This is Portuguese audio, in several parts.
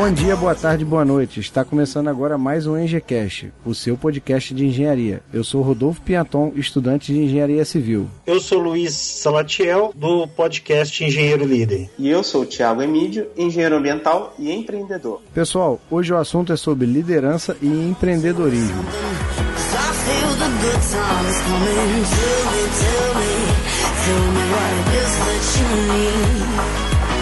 Bom dia, boa tarde, boa noite. Está começando agora mais um EngieCast, o seu podcast de engenharia. Eu sou Rodolfo Piaton, estudante de engenharia civil. Eu sou Luiz Salatiel, do podcast Engenheiro Líder. E eu sou o Thiago Emídio, engenheiro ambiental e empreendedor. Pessoal, hoje o assunto é sobre liderança e empreendedorismo.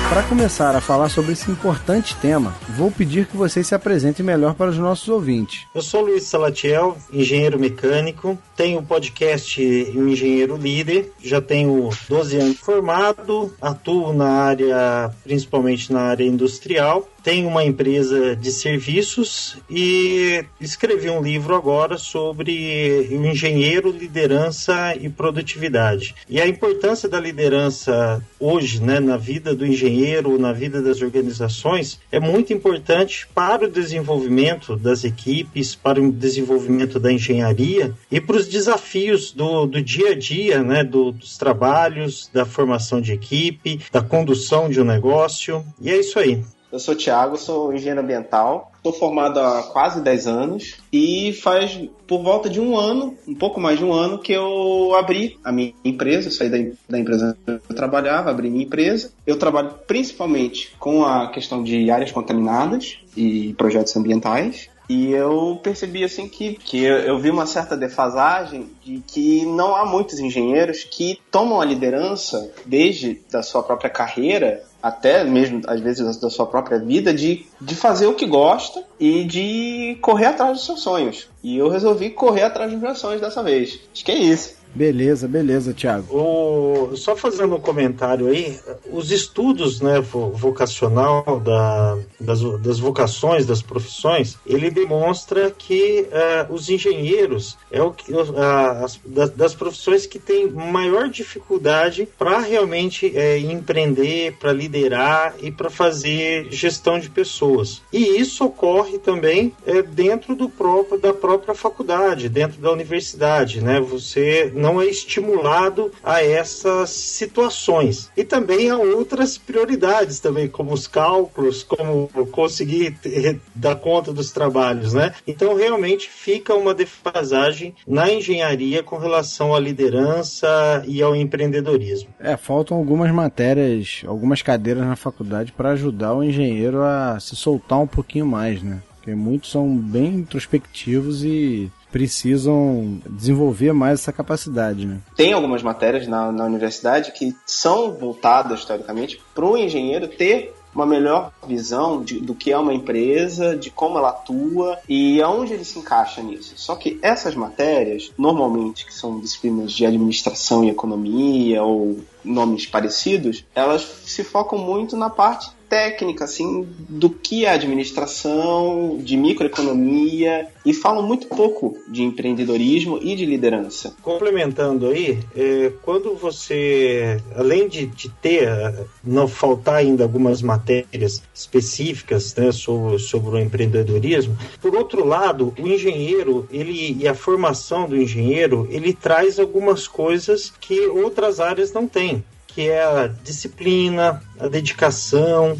Para começar a falar sobre esse importante tema, vou pedir que vocês se apresentem melhor para os nossos ouvintes. Eu sou Luiz Salatiel, engenheiro mecânico, tenho o podcast O Engenheiro Líder, já tenho 12 anos formado, atuo na área, principalmente na área industrial, tenho uma empresa de serviços e escrevi um livro agora sobre o engenheiro, liderança e produtividade. E a importância da liderança hoje, né, na vida do engenheiro, na vida das organizações, é muito importante para o desenvolvimento das equipes, para o desenvolvimento da engenharia e para os desafios do, do dia a dia, né, do, dos trabalhos, da formação de equipe, da condução de um negócio. E é isso aí. Eu sou Thiago, sou engenheiro ambiental, estou formado há quase 10 anos e faz por volta de um ano, um pouco mais de um ano, que eu abri a minha empresa, saí da, da empresa que eu trabalhava, abri minha empresa. Eu trabalho principalmente com a questão de áreas contaminadas e projetos ambientais. E eu percebi assim que, que eu, eu vi uma certa defasagem de que não há muitos engenheiros que tomam a liderança desde da sua própria carreira até mesmo às vezes da sua própria vida de, de fazer o que gosta e de correr atrás dos seus sonhos. E eu resolvi correr atrás dos meus sonhos dessa vez. Acho que é isso. Beleza, beleza, Thiago. O, só fazendo um comentário aí, os estudos né, vo- vocacional da, das, das vocações, das profissões, ele demonstra que eh, os engenheiros é o que, ah, as- das, das profissões que têm maior dificuldade para realmente eh, empreender, para liderar e para fazer gestão de pessoas. E isso ocorre também eh, dentro do próprio, da própria faculdade, dentro da universidade. Né? Você não é estimulado a essas situações. E também há outras prioridades também, como os cálculos, como conseguir ter- dar conta dos trabalhos, né? Então realmente fica uma defasagem na engenharia com relação à liderança e ao empreendedorismo. É, faltam algumas matérias, algumas cadeiras na faculdade para ajudar o engenheiro a se soltar um pouquinho mais, né? Porque muitos são bem introspectivos e precisam desenvolver mais essa capacidade, né? Tem algumas matérias na, na universidade que são voltadas, teoricamente, para o engenheiro ter uma melhor visão de- do que é uma empresa, de como ela atua e aonde ele se encaixa nisso. Só que essas matérias, normalmente, que são disciplinas de administração e economia ou nomes parecidos, elas se focam muito na parte técnica, assim, do que é administração, de microeconomia e falam muito pouco de empreendedorismo e de liderança. Complementando aí, é, quando você, além de, de ter, eh, não faltar ainda algumas matérias específicas né, sobre, sobre o empreendedorismo, por outro lado, o engenheiro, ele e a formação do engenheiro, ele traz algumas coisas que outras áreas não têm, que é a disciplina, a dedicação,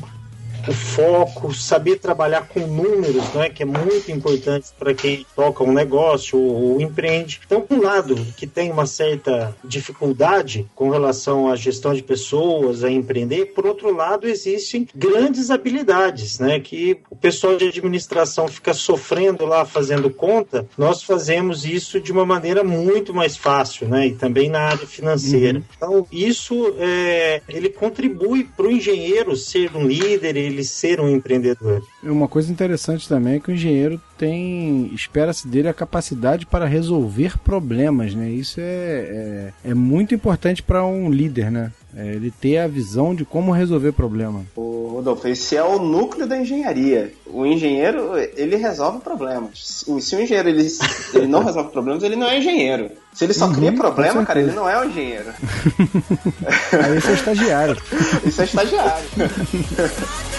o foco, saber trabalhar com números, né, que é muito importante para quem toca um negócio ou, empreende. Então, por um lado, que tem uma certa dificuldade com relação à gestão de pessoas, a empreender, por outro lado, existem grandes habilidades, né, que o pessoal de administração fica sofrendo lá fazendo conta, nós fazemos isso de uma maneira muito mais fácil, né, e também na área financeira. Então, isso é, ele contribui para o engenheiro ser um líder, ele ele ser um empreendedor. Uma coisa interessante também é que o engenheiro tem, espera-se dele a capacidade para resolver problemas, né? Isso é, é, é muito importante para um líder, né? É ele ter a visão de como resolver problema. O Rodolfo, esse é o núcleo da engenharia. O engenheiro, ele resolve problemas. Se o engenheiro ele, ele não resolve problemas, ele não é engenheiro. Se ele só Uhum, cria problema, cara, ele não é um engenheiro. Aí você é estagiário. Isso é estagiário.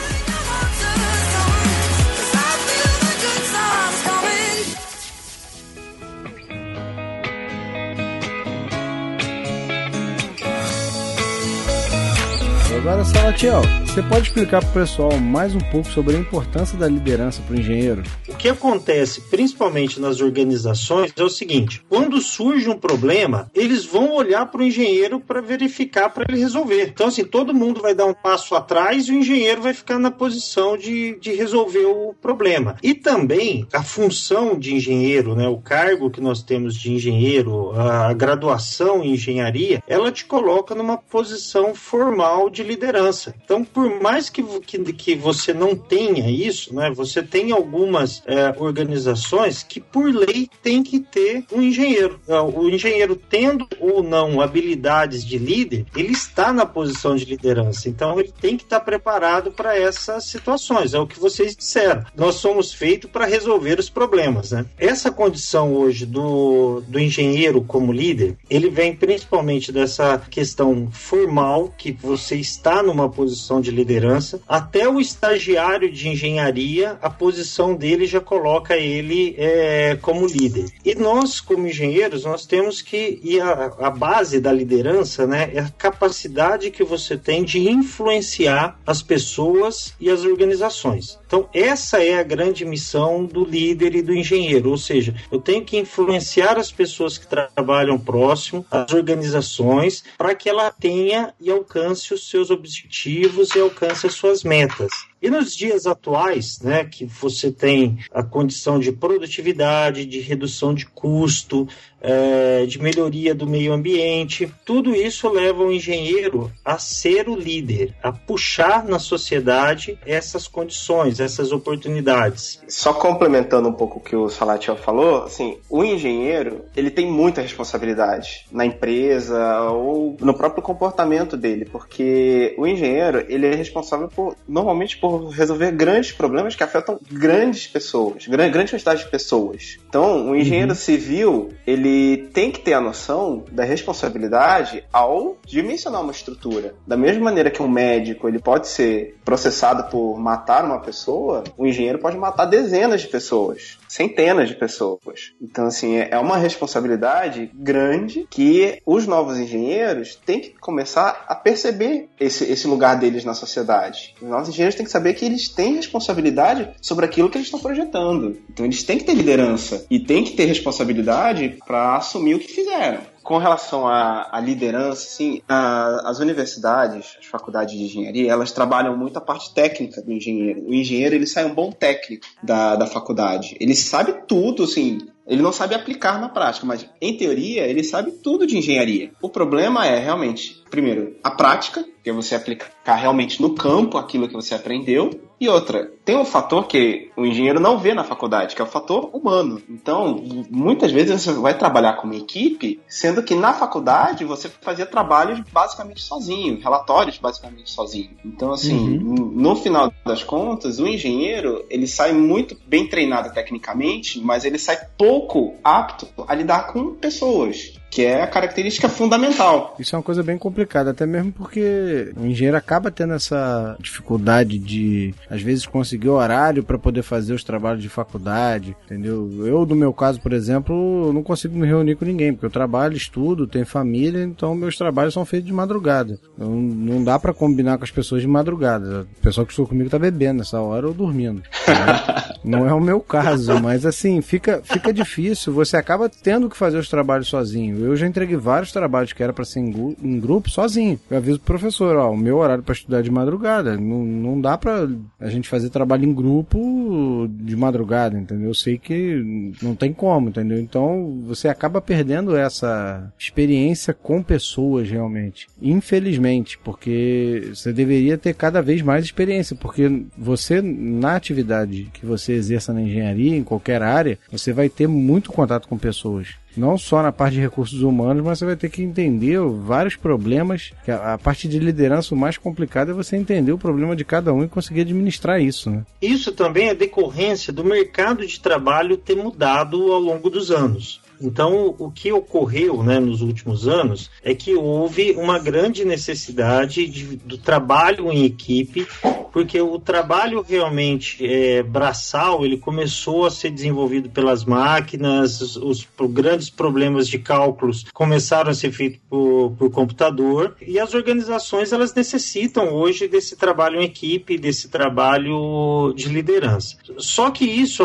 Agora, Salatiel, você pode explicar para o pessoal mais um pouco sobre a importância da liderança para o engenheiro? O que acontece, principalmente nas organizações, é o seguinte: quando surge um problema, eles vão olhar para o engenheiro para verificar, para ele resolver. Então, assim, todo mundo vai dar um passo atrás e o engenheiro vai ficar na posição de, de resolver o problema. E também a função de engenheiro, né, o cargo que nós temos de engenheiro, a graduação em engenharia, ela te coloca numa posição formal de liderança. Então, por mais que, que, que você não tenha isso, né, você tem algumas é, organizações que, por lei, tem que ter um engenheiro. É, O engenheiro, tendo ou não habilidades de líder, ele está na posição de liderança. Então, ele tem que estar preparado para essas situações. É o que vocês disseram. Nós somos feitos para resolver os problemas. Né? Essa condição hoje do, do engenheiro como líder, ele vem principalmente dessa questão formal, que você está numa posição de liderança, até o estagiário de engenharia, a posição dele já coloca ele é, como líder. E nós, como engenheiros, nós temos que, e a, a base da liderança, né, é a capacidade que você tem de influenciar as pessoas e as organizações. Então, essa é a grande missão do líder e do engenheiro, ou seja, eu tenho que influenciar as pessoas que trabalham próximo, as organizações, para que ela tenha e alcance os seus objetivos e alcance as suas metas. E nos dias atuais, né, que você tem a condição de produtividade, de redução de custo, é, de melhoria do meio ambiente, tudo isso leva o engenheiro a ser o líder, a puxar na sociedade essas condições, essas oportunidades. Só complementando um pouco o que o Salatiel falou, assim, o engenheiro, ele tem muita responsabilidade na empresa ou no próprio comportamento dele, porque o engenheiro, ele é responsável por, normalmente por resolver grandes problemas que afetam grandes pessoas, gran- grande quantidade de pessoas. Então, o engenheiro civil, ele tem que ter a noção da responsabilidade ao dimensionar uma estrutura. Da mesma maneira que um médico, ele pode ser processado por matar uma pessoa, o engenheiro pode matar dezenas de pessoas, centenas de pessoas. Então, assim, é é uma responsabilidade grande que os novos engenheiros têm que começar a perceber esse, esse lugar deles na sociedade. Os novos engenheiros têm que saber que eles têm responsabilidade sobre aquilo que eles estão projetando. Então, eles têm que ter liderança e têm que ter responsabilidade para assumir o que fizeram. Com relação à, à liderança, sim, a- as universidades, as faculdades de engenharia, elas trabalham muito a parte técnica do engenheiro. O engenheiro, ele sai um bom técnico da, da faculdade. Ele sabe tudo, assim, ele não sabe aplicar na prática, mas em teoria ele sabe tudo de engenharia. O problema é realmente, primeiro, a prática, que é você aplicar realmente no campo aquilo que você aprendeu. E outra, tem um fator que o engenheiro não vê na faculdade, que é o fator humano. Então, muitas vezes você vai trabalhar com uma equipe, sendo que na faculdade você fazia trabalhos basicamente sozinho, relatórios basicamente sozinho. Então, assim, no final das contas, o engenheiro, ele sai muito bem treinado tecnicamente, mas ele sai pouco apto a lidar com pessoas, que é a característica fundamental. Isso é uma coisa bem complicada, até mesmo porque o engenheiro acaba tendo essa dificuldade de, às vezes, conseguir horário para poder fazer os trabalhos de faculdade, entendeu? Eu, no meu caso, por exemplo, não consigo me reunir com ninguém, porque eu trabalho, estudo, tenho família, então meus trabalhos são feitos de madrugada. Não, não dá para combinar com as pessoas de madrugada. O pessoal que estou comigo tá bebendo nessa hora ou dormindo. entendeu? não é o meu caso, mas assim, fica, fica difícil, você acaba tendo que fazer os trabalhos sozinho. Eu já entreguei vários trabalhos que era para ser em, em, grupo sozinho. Eu aviso pro professor, ó, o meu horário para estudar é de madrugada. Não, não dá para a gente fazer trabalho em grupo de madrugada, entendeu? Eu sei que não tem como, entendeu? Então você acaba perdendo essa experiência com pessoas realmente. Infelizmente, porque você deveria ter cada vez mais experiência, porque você na atividade que você exerça na engenharia, em qualquer área, você vai ter muito contato com pessoas não só na parte de recursos humanos, mas você vai ter que entender vários problemas. A, a parte de liderança, o mais complicado é você entender o problema de cada um e conseguir administrar isso. Né? Isso também é decorrência do mercado de trabalho ter mudado ao longo dos anos. Então, o que ocorreu né, nos últimos anos é que houve uma grande necessidade de, do trabalho em equipe, porque o trabalho realmente é, braçal ele começou a ser desenvolvido pelas máquinas, os, os grandes problemas de cálculos começaram a ser feitos por, por computador e as organizações elas necessitam hoje desse trabalho em equipe, desse trabalho de liderança. Só que isso,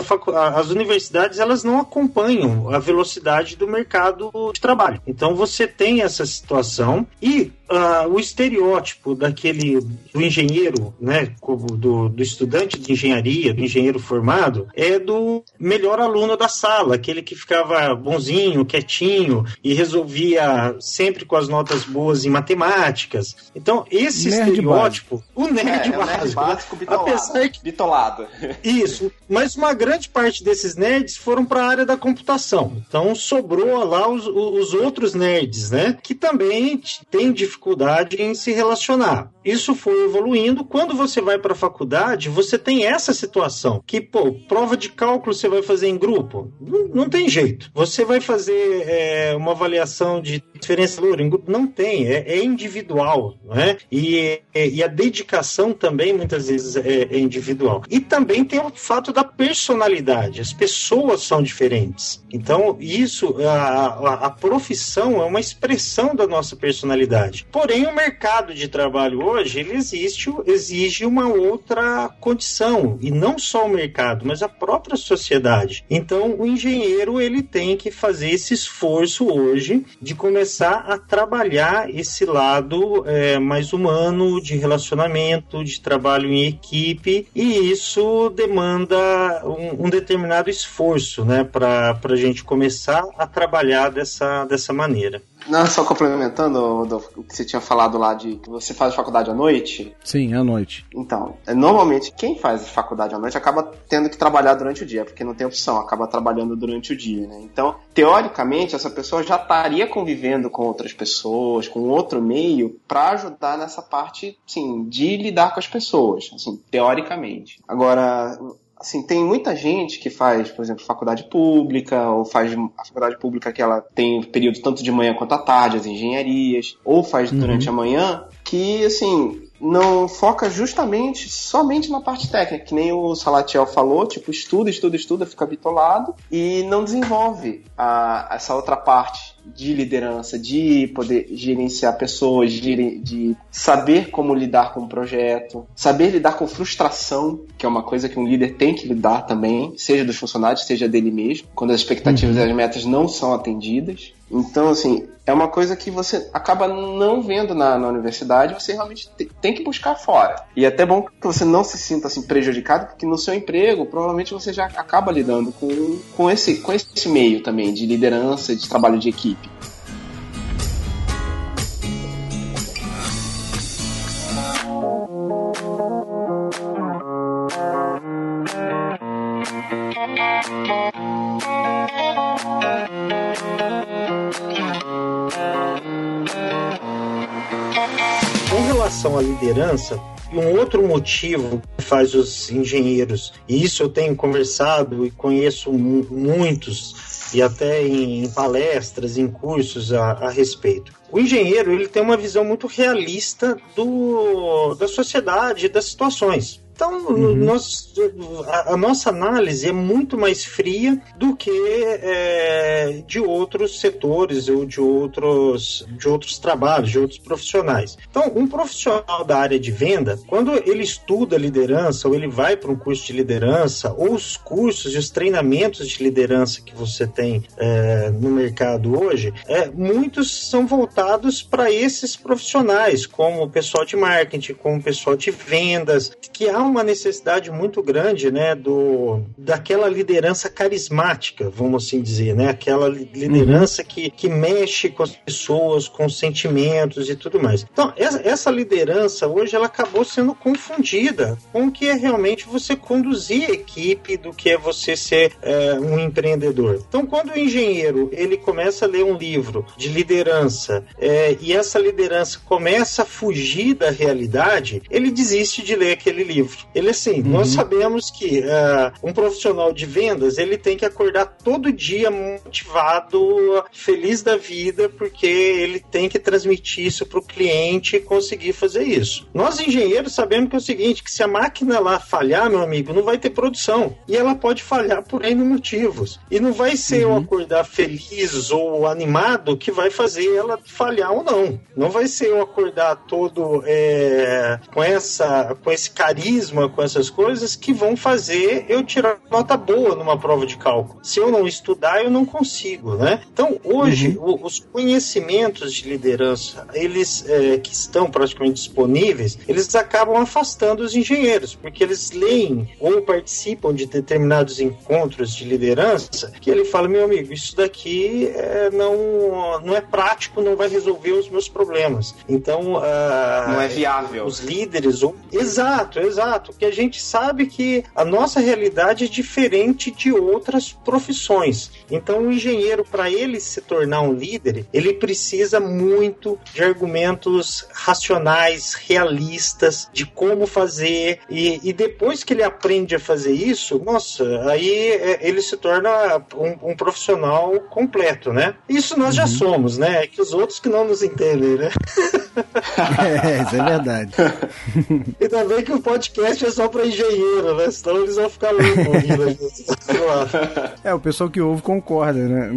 as universidades elas não acompanham a velocidade velocidade do mercado de trabalho. Então você tem essa situação e uh, o estereótipo daquele do engenheiro, né, do, do estudante de engenharia, do engenheiro formado, é do melhor aluno da sala, aquele que ficava bonzinho, quietinho e resolvia sempre com as notas boas em matemáticas. Então, esse nerd estereótipo, básico. o nerd é, básico, é o nerd básico bitolado. apesar que, bitolado. Isso, mas uma grande parte desses nerds foram para a área da computação. Então, sobrou lá os, os outros nerds, né, que também têm dificuldade em se relacionar. Isso foi evoluindo. Quando você vai para a faculdade, você tem essa situação que, pô, prova de cálculo você vai fazer em grupo? Não, não tem jeito. Você vai fazer é, uma avaliação de diferença em grupo? Não tem. É, é individual, né? E, é, e, a dedicação também muitas vezes é, é individual. E também tem o fato da personalidade. As pessoas são diferentes. Então, isso, a, a, a profissão é uma expressão da nossa personalidade. Porém, o mercado de trabalho hoje, ele existe, exige uma outra condição, e não só o mercado, mas a própria sociedade. Então, o engenheiro, ele tem que fazer esse esforço hoje de começar a trabalhar esse lado é, mais humano, de relacionamento, de trabalho em equipe, e isso demanda um, um determinado esforço, né, para a gente começar a trabalhar dessa, dessa maneira. Não, só complementando o que você tinha falado lá de que você faz faculdade à noite. Sim, à noite. Então, é, normalmente quem faz faculdade à noite acaba tendo que trabalhar durante o dia, porque não tem opção, acaba trabalhando durante o dia, né? Então, teoricamente, essa pessoa já estaria convivendo com outras pessoas, com outro meio, para ajudar nessa parte, sim, de lidar com as pessoas, assim, teoricamente. Agora, assim, tem muita gente que faz, por exemplo, faculdade pública, ou faz a faculdade pública que ela tem período tanto de manhã quanto à tarde, as engenharias, ou faz uhum. durante a manhã, que, assim, não foca justamente somente na parte técnica, que nem o Salatiel falou, tipo, estuda, estuda, estuda, fica bitolado e não desenvolve a, essa outra parte de liderança, de poder gerenciar pessoas, de, de saber como lidar com o projeto, saber lidar com frustração, que é uma coisa que um líder tem que lidar também, seja dos funcionários, seja dele mesmo, quando as expectativas uhum. e as metas não são atendidas. Então, assim, é uma coisa que você acaba não vendo na, na universidade, você realmente te, tem que buscar fora. E é até bom que você não se sinta assim prejudicado, porque no seu emprego, provavelmente você já acaba lidando com, com, esse, com esse meio também de liderança, de trabalho de equipe. Liderança, e um outro motivo que faz os engenheiros, e isso eu tenho conversado e conheço muitos, e até em palestras, em cursos a, a respeito. O engenheiro ele tem uma visão muito realista do, da sociedade, das situações. Então, uhum. nós, a, a, nossa análise é muito mais fria do que é, de outros setores ou de outros, de outros trabalhos, de outros profissionais. Então, um profissional da área de venda, quando ele estuda liderança ou ele vai para um curso de liderança ou os cursos e os treinamentos de liderança que você tem é, no mercado hoje, é, muitos são voltados para esses profissionais, como o pessoal de marketing, como o pessoal de vendas, que há uma necessidade muito grande, né, do daquela liderança carismática, vamos assim dizer, né, aquela liderança uhum. que, que mexe com as pessoas, com os sentimentos e tudo mais. Então, essa, essa liderança hoje ela acabou sendo confundida com o que é realmente você conduzir a equipe, do que é você ser é, um empreendedor. Então, quando o engenheiro ele começa a ler um livro de liderança é, e essa liderança começa a fugir da realidade, ele desiste de ler aquele livro. Ele assim, uhum. nós sabemos que uh, um profissional de vendas ele tem que acordar todo dia motivado, feliz da vida, porque ele tem que transmitir isso para o cliente e conseguir fazer isso. Nós engenheiros sabemos que é o seguinte, que se a máquina lá falhar, meu amigo, não vai ter produção e ela pode falhar por N motivos e não vai ser uhum. eu acordar feliz ou animado que vai fazer ela falhar ou não. Não vai ser eu acordar todo é, com essa com esse carisma, com essas coisas que vão fazer eu tirar nota boa numa prova de cálculo. Se eu não estudar, eu não consigo, né? Então, hoje, uhum. o, os conhecimentos de liderança, eles é, que estão praticamente disponíveis, eles acabam afastando os engenheiros, porque eles leem ou participam de determinados encontros de liderança que ele fala, meu amigo, isso daqui é, não, não é prático, não vai resolver os meus problemas. Então, uh, não é viável. Os líderes, ou... exato, exato, que a gente sabe que a nossa realidade é diferente de outras profissões. Então, o engenheiro, para ele se tornar um líder, ele precisa muito de argumentos racionais, realistas, de como fazer, e, e depois que ele aprende a fazer isso, nossa, aí é, ele se torna um, um profissional completo, né? Isso nós uhum. já somos, né? É que os outros que não nos entendem, né? é, isso é verdade. e também que o podcast é só para engenheiro, né? Senão eles vão ficar loucos ouvindo É, o pessoal que ouve concorda, né?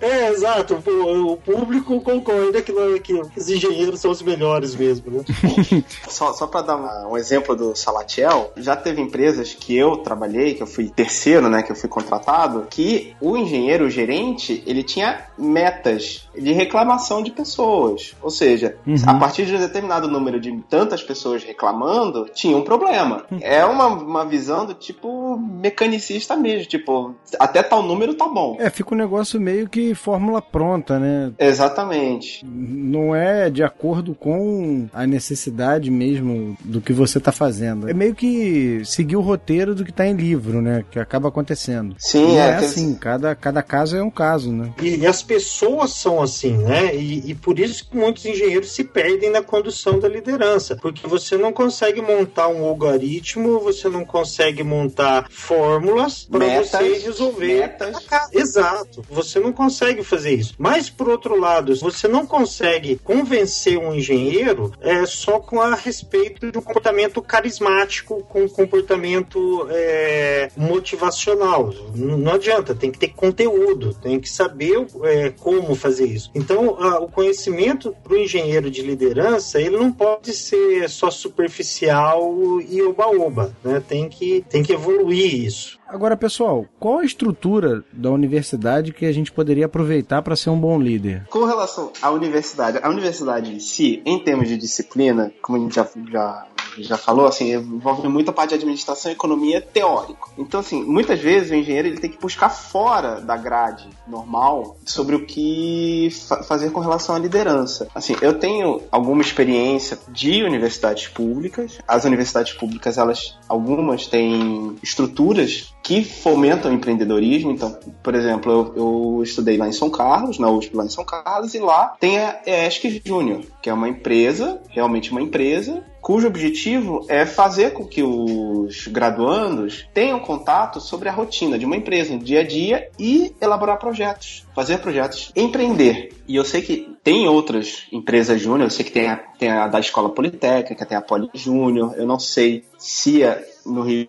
É, exato. O, público concorda que, que, os engenheiros são os melhores mesmo, né? só, só para dar um exemplo do Salatiel, já teve empresas que eu trabalhei, que eu fui terceiro, né? Que eu fui contratado, que o engenheiro, o gerente, ele tinha metas de reclamação de pessoas. Ou seja, uhum. a partir de um determinado número de tantas pessoas reclamando, tinha um problema. Uhum. É uma, uma visão do tipo mecanicista mesmo, tipo, até tal número tá bom. É, fica um negócio meio que fórmula pronta, né? Exatamente. Não é de acordo com a necessidade mesmo do que você tá fazendo. É meio que seguir o roteiro do que tá em livro, né? Que acaba acontecendo. Sim, Não é, é assim. Cada, cada caso é um caso, né? E, e as pessoas são assim, né? E, e por isso que muitos engenheiros se perdem na condução da liderança, porque você não consegue montar um algoritmo, você não consegue montar fórmulas para você resolver. Metas. Exato. Você não consegue fazer isso. Mas por outro lado, você não consegue convencer um engenheiro é, só com a respeito de um comportamento carismático, com um comportamento é, motivacional. Não, adianta, tem que ter conteúdo, tem que saber é, como fazer isso. Então, a, o conhecimento para o engenheiro de liderança, ele não pode ser só superficial e oba-oba, né? Tem que, tem que evoluir isso. Agora, pessoal, qual a estrutura da universidade que a gente poderia aproveitar para ser um bom líder? Com relação à universidade, a universidade em si, em termos de disciplina, como a gente já, já já falou, assim, envolve muita parte de administração e economia teórico. Então, assim, muitas vezes o engenheiro ele tem que buscar fora da grade normal sobre o que fa fazer com relação à liderança. Assim, eu tenho alguma experiência de universidades públicas. As universidades públicas, elas, algumas têm estruturas que fomentam o empreendedorismo. Então, por exemplo, eu, eu, estudei lá em São Carlos, na USP lá em São Carlos, e lá tem a ESC Júnior, que é uma empresa, realmente uma empresa, cujo objetivo é fazer com que os graduandos tenham contato sobre a rotina de uma empresa, no dia a dia, e elaborar projetos, fazer projetos, empreender. E eu sei que tem outras empresas júnior, eu sei que tem a, tem a da Escola Politécnica, tem a Poli Júnior, eu não sei se a, no Rio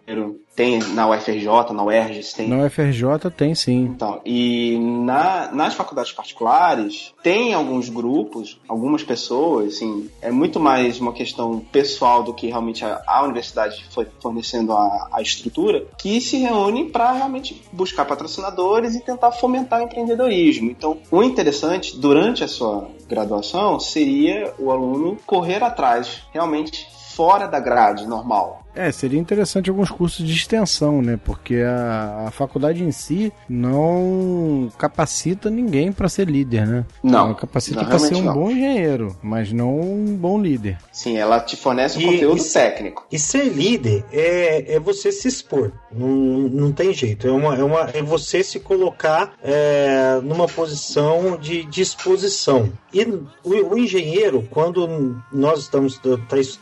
tem na UFRJ, na UERJ, tem. Na UFRJ tem sim. Então, e na, nas faculdades particulares tem alguns grupos, algumas pessoas, assim, é muito mais uma questão pessoal do que realmente a, a universidade foi fornecendo a, a estrutura, que se reúnem para realmente buscar patrocinadores e tentar fomentar o empreendedorismo. Então, o interessante durante a sua graduação seria o aluno correr atrás realmente fora da grade normal. É, seria interessante alguns cursos de extensão, né? Porque a, a faculdade em si não capacita ninguém para ser líder, né? Não. Ela capacita para ser um não. bom engenheiro, mas não um bom líder. Sim, ela te fornece um e, conteúdo e, técnico. E ser líder é, é você se expor. Não, não tem jeito. É, uma, é, uma, é você se colocar é, numa posição de, exposição. E o, o engenheiro, quando nós estamos, tá,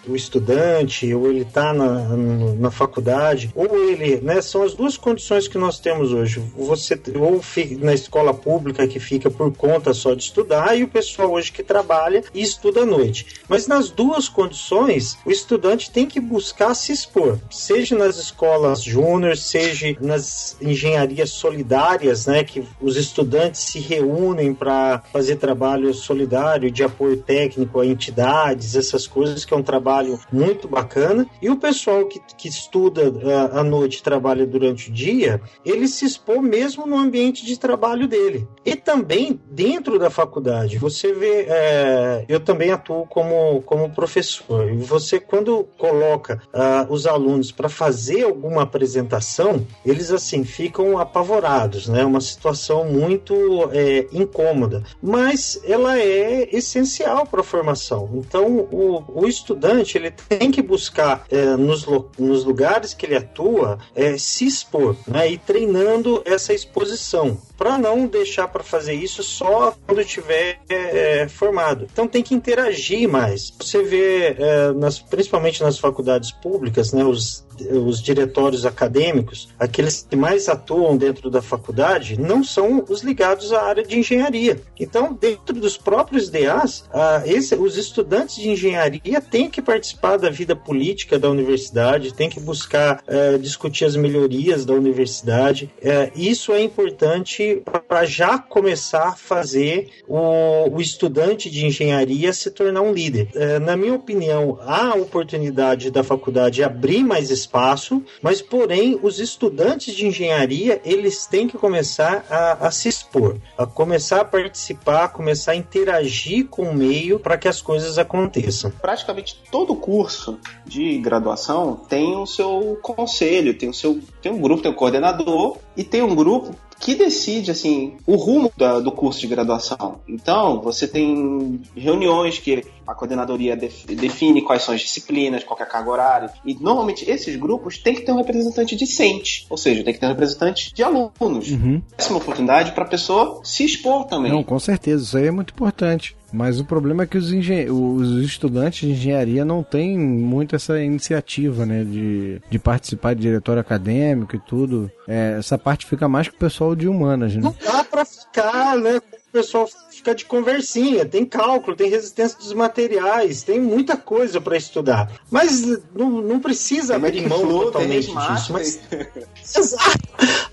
o estudante, ou ele está na na, faculdade, ou ele, né? São as duas condições que nós temos hoje. Você ou na escola pública que fica por conta só de estudar, e o pessoal hoje que trabalha e estuda à noite. Mas nas duas condições, o estudante tem que buscar se expor, seja nas escolas júnior, seja nas engenharias solidárias, né? Que os estudantes se reúnem para fazer trabalho solidário de apoio técnico a entidades, essas coisas que é um trabalho muito bacana. E o pessoal pessoal que, que estuda uh, à noite trabalha durante o dia, ele se expor mesmo no ambiente de trabalho dele. E também dentro da faculdade. Você vê, é, eu também atuo como, como professor. E você, quando coloca uh, os alunos para fazer alguma apresentação, eles assim ficam apavorados, né? Uma situação muito é, incômoda. Mas ela é essencial para a formação. Então, o, o estudante ele tem que buscar é, nos nos, nos lugares que ele atua, é, se expor né, e treinando essa exposição para não deixar para fazer isso só quando estiver é, formado. Então tem que interagir mais. Você vê, é, nas, principalmente nas faculdades públicas, né, os os diretórios acadêmicos, aqueles que mais atuam dentro da faculdade, não são os ligados à área de engenharia. Então, dentro dos próprios DAs, ah, esse, os estudantes de engenharia têm que participar da vida política da universidade, têm que buscar eh, discutir as melhorias da universidade. Eh, isso é importante para já começar a fazer o, o, estudante de engenharia se tornar um líder. Eh, na minha opinião, há oportunidade da faculdade abrir mais espaço, mas porém os estudantes de engenharia eles têm que começar a, a se expor, a começar a participar, a começar a interagir com o meio para que as coisas aconteçam. Praticamente todo curso de graduação tem o seu conselho, tem o seu tem um grupo, tem um coordenador e tem um grupo que decide assim o rumo da, do curso de graduação. Então, você tem reuniões que a coordenadoria define quais são as disciplinas, qual é a carga horária. E normalmente esses grupos têm que ter um representante discente, ou seja, tem que ter um representante de alunos. Uhum. Essa é uma oportunidade para a pessoa se expor também. Não, com certeza, isso aí é muito importante. Mas o problema é que os, os, estudantes de engenharia não têm muito essa iniciativa, né? De, de participar de diretório acadêmico e tudo. É, essa parte fica mais com o pessoal de humanas, né? Não dá pra ficar, né? O pessoal fica de conversinha, tem cálculo, tem resistência dos materiais, tem muita coisa para estudar. Mas não, não precisa tem abrir mão flow, totalmente disso. Mas... Exato.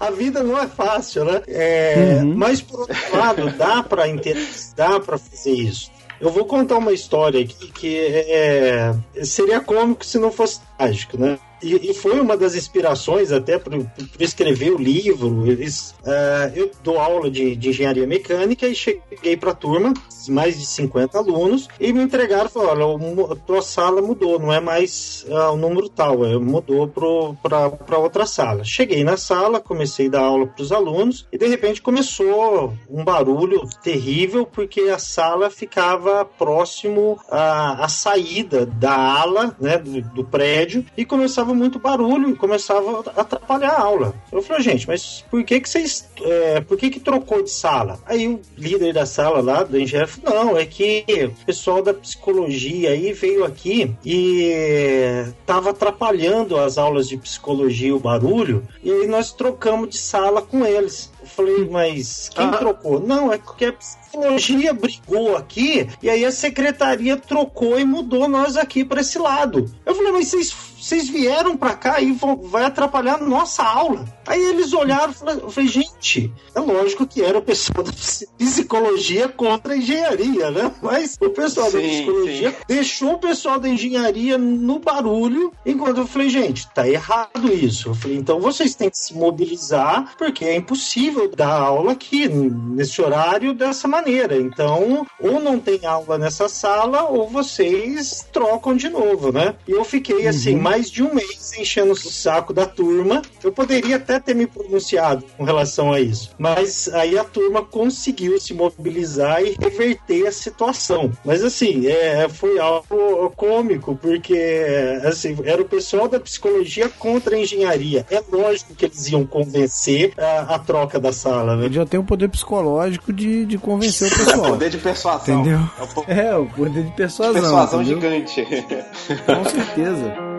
A vida não é fácil, né? É... Uhum. Mas por outro lado, dá para dá para fazer isso. Eu vou contar uma história aqui que é, seria cômico se não fosse trágico, né? E, e, foi uma das inspirações até para escrever o livro. Eles, uh, eu dou aula de, de, engenharia mecânica e cheguei para a turma, mais de 50 alunos, e me entregaram e falaram: a tua sala mudou, não é mais uh, o número tal, é, mudou para outra sala. Cheguei na sala, comecei a dar aula para os alunos, e de repente começou um barulho terrível, porque a sala ficava próximo à, à saída da ala né, do, do prédio e começava muito barulho começava a atrapalhar a aula. Eu falei, gente, mas por que que vocês, é, por que que trocou de sala? Aí o líder da sala lá, do engenheiro, falou, não, é que o pessoal da psicologia aí veio aqui e tava atrapalhando as aulas de psicologia, o barulho, e aí nós trocamos de sala com eles. Eu falei, mas quem Ah. trocou? Não, é porque a psicologia brigou aqui e aí a secretaria trocou e mudou nós aqui para esse lado. Eu falei, mas vocês, vocês vieram para cá e vão, vai atrapalhar a nossa aula. Aí eles olharam e falaram, eu falei, gente, é lógico que era o pessoal da psi- psicologia contra a engenharia, né? Mas o pessoal da Sim, psicologia sim. deixou o pessoal da engenharia no barulho, enquanto eu falei, gente, tá errado isso. Eu falei, então vocês têm que se mobilizar, porque é impossível dar aula aqui, nesse horário, dessa maneira. Então, ou não tem aula nessa sala, ou vocês trocam de novo, né? E eu fiquei, assim, mais de um mês enchendo o saco da turma. Eu poderia até ter me pronunciado com relação a isso, mas aí a turma conseguiu se mobilizar e reverter a situação. Mas, assim, é, foi algo cômico, porque, assim, era o pessoal da psicologia contra a engenharia. É lógico que eles iam convencer a, a troca da sala, né? Ele já tem o poder psicológico de, de convencer o É pessoal. poder de persuasão. Entendeu? É o É, o poder de persuasão. persuasão entendeu? gigante. Com certeza.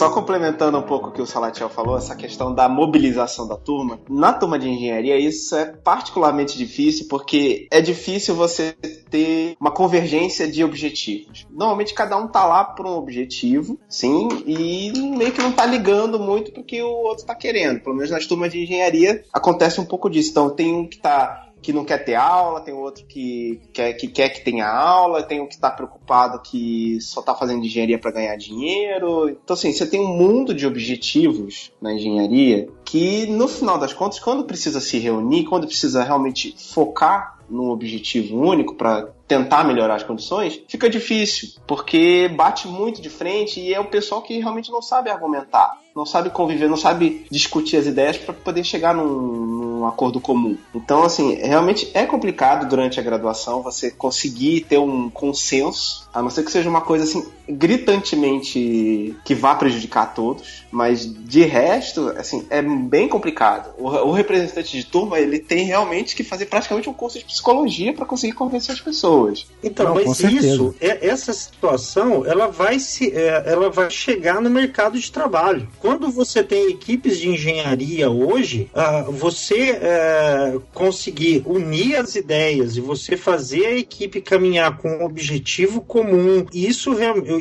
Só complementando um pouco o que o Salatiel falou, essa questão da mobilização da turma. Na turma de engenharia, isso é particularmente difícil, porque é difícil você ter uma convergência de objetivos. Normalmente cada um tá lá por um objetivo, sim, e meio que não tá ligando muito pro que o outro tá querendo. Pelo menos nas turmas de engenharia acontece um pouco disso. Então tem um que tá que não quer ter aula, tem outro que quer que, quer que tenha aula, tem um que está preocupado que só está fazendo engenharia para ganhar dinheiro. Então, assim, você tem um mundo de objetivos na engenharia que, no final das contas, quando precisa se reunir, quando precisa realmente focar num objetivo único para tentar melhorar as condições, fica difícil, porque bate muito de frente e é o pessoal que realmente não sabe argumentar, não sabe conviver, não sabe discutir as ideias para poder chegar num, num acordo comum. Então, assim, realmente é complicado durante a graduação você conseguir ter um consenso, a não ser que seja uma coisa assim gritantemente que vá prejudicar a todos, mas de resto, assim, é bem complicado. O, o representante de turma, ele tem realmente que fazer praticamente um curso de psicologia para conseguir convencer as pessoas. Então, Não, mas isso, é- essa situação, ela vai se, é, ela vai chegar no mercado de trabalho. Quando você tem equipes de engenharia hoje, ah, você é, conseguir unir as ideias e você fazer a equipe caminhar com um objetivo comum, isso,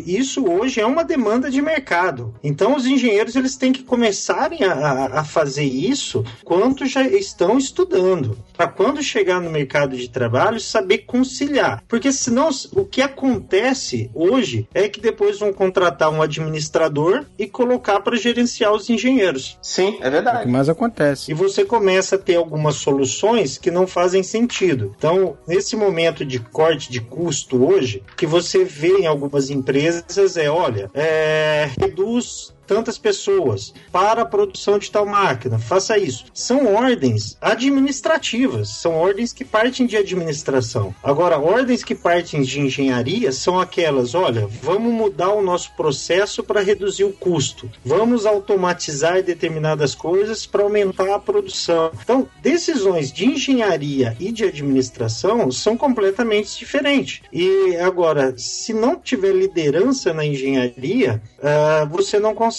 isso hoje é uma demanda de mercado. Então, os engenheiros eles têm que começarem a, a- fazer isso quando já estão estudando, para quando chegar no mercado de trabalho saber conciliar, porque senão o que acontece hoje é que depois vão contratar um administrador e colocar para gerenciar os engenheiros. Sim, é É o verdade. que mais acontece. E você começa a ter algumas soluções que não fazem sentido. Então, nesse momento de corte de custo hoje, que você vê em algumas empresas é, olha, é, reduz tantas pessoas para a produção de tal máquina, faça isso. São ordens administrativas, são ordens que partem de administração. Agora, ordens que partem de engenharia são aquelas, olha, vamos mudar o nosso processo para reduzir o custo, vamos automatizar determinadas coisas para aumentar a produção. Então, decisões de engenharia e de administração são completamente diferentes. E agora, se não tiver liderança na engenharia, ah, você não consegue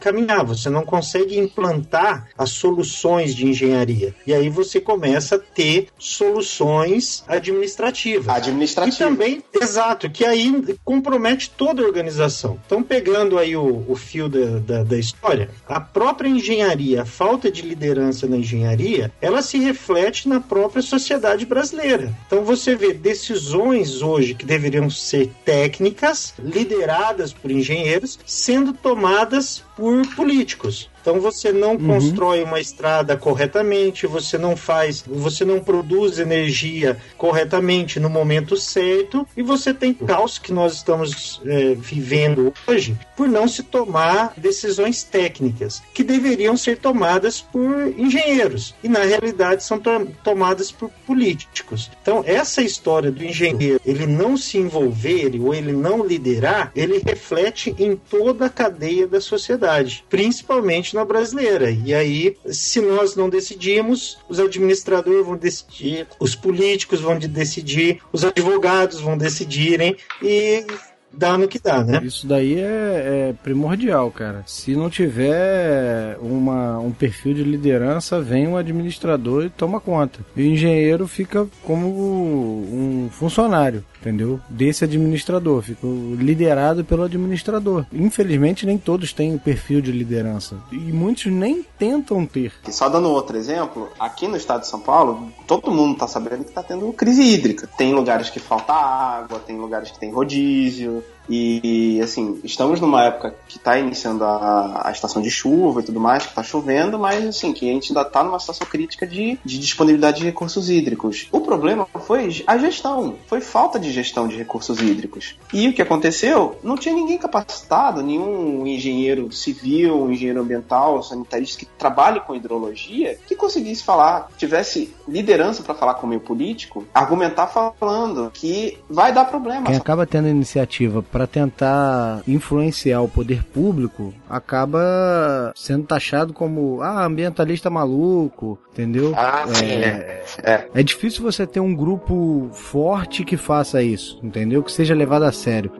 caminhar, você não consegue implantar as soluções de engenharia. E aí você começa a ter soluções administrativas. E Administrativo. também, exato, que aí compromete toda a organização. Então, pegando aí o, o fio da, da, da história, a própria engenharia, a falta de liderança na engenharia, ela se reflete na própria sociedade brasileira. Então, você vê decisões hoje que deveriam ser técnicas, lideradas por engenheiros, sendo tomadas por políticos. Então você não uhum. constrói uma estrada corretamente, você não faz, você não produz energia corretamente no momento certo e você tem caos que nós estamos é, vivendo hoje por não se tomar decisões técnicas que deveriam ser tomadas por engenheiros e na realidade são to tomadas por políticos. Então essa história do engenheiro ele não se envolver ou ele não liderar, ele reflete em toda a cadeia da sociedade, principalmente na brasileira. E aí, se nós não decidimos, os administradores vão decidir, os políticos vão decidir, os advogados vão decidirem e dá no que dá, né? Isso daí é, é, primordial, cara. Se não tiver uma, um perfil de liderança, vem um administrador e toma conta. E o engenheiro fica como um funcionário entendeu? Desse administrador, ficou liderado pelo administrador. Infelizmente, nem todos têm o perfil de liderança e muitos nem tentam ter. E só dando outro exemplo, aqui no estado de São Paulo, todo mundo está sabendo que está tendo crise hídrica. Tem lugares que falta água, tem lugares que tem rodízio, you. E, assim, estamos numa época que está iniciando a, a, estação de chuva e tudo mais, que está chovendo, mas assim, que a gente ainda está numa situação crítica de, de disponibilidade de recursos hídricos. O problema foi a gestão, foi falta de gestão de recursos hídricos. E o que aconteceu? Não tinha ninguém capacitado, nenhum engenheiro civil, engenheiro ambiental, sanitarista que trabalhe com hidrologia, que conseguisse falar, tivesse liderança para falar com o meio político, argumentar falando que vai dar problema. Quem acaba tendo iniciativa para tentar influenciar o poder público, acaba sendo taxado como ah, ambientalista maluco, entendeu? Ah, sim, é, é. é difícil você ter um grupo forte que faça isso, entendeu? Que seja levado a sério.